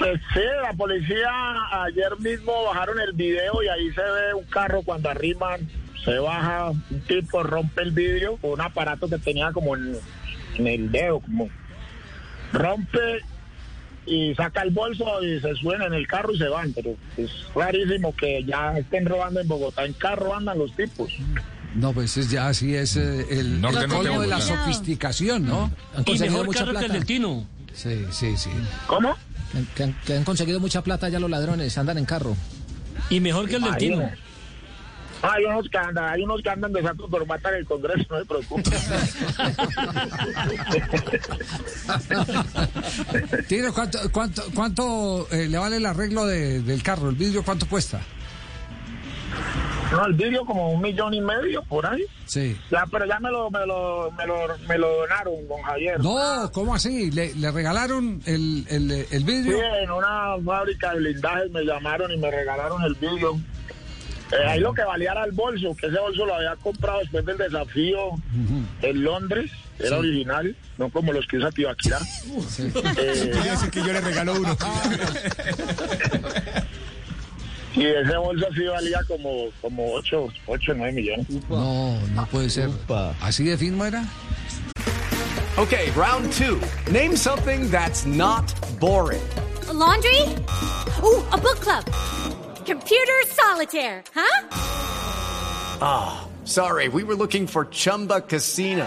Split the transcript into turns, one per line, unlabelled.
Pues sí, la policía ayer mismo bajaron el video y ahí se ve un carro cuando arriman, se baja, un tipo rompe el vidrio con un aparato que tenía como en, en el dedo, como rompe y saca el bolso y se suena en el carro y se van, pero es rarísimo que ya estén robando en Bogotá, en carro andan los tipos.
No, pues es ya así es eh, el, el colmo de la sofisticación, ¿no?
Han
Y
conseguido
mejor
mucha
carro que el
plata.
del Tino.
Sí, sí, sí.
¿Cómo?
Que han, que han conseguido mucha plata ya los ladrones, andan en carro.
Y mejor que el del Tino.
Hay unos que andan, hay unos que andan de saco pero matan el Congreso, no se preocupe.
Tino, ¿cuánto, cuánto, cuánto eh, le vale el arreglo de- del carro? ¿El vidrio cuánto cuesta?
No, el vidrio como un millón y medio por ahí.
Sí.
Ya, pero ya me lo, me lo, me lo, me lo donaron, don Javier.
No, ¿cómo así? ¿Le, le regalaron el, el, el
Sí, en una fábrica de blindajes me llamaron y me regalaron el vidrio. Eh, ahí lo que valía era el bolso, que ese bolso lo había comprado después del desafío en Londres, era original, no como los que usa Tibaquirá. Eh,
que yo le regalo uno.
y ese bolso sí valía como, como 8, 8 9 millones.
No, no puede ser. ¿Así de firma era?
Okay, round two. Name something that's not boring.
A laundry? Ooh, a book club. Computer solitaire, huh?
Ah, sorry, we were looking for Chumba Casino.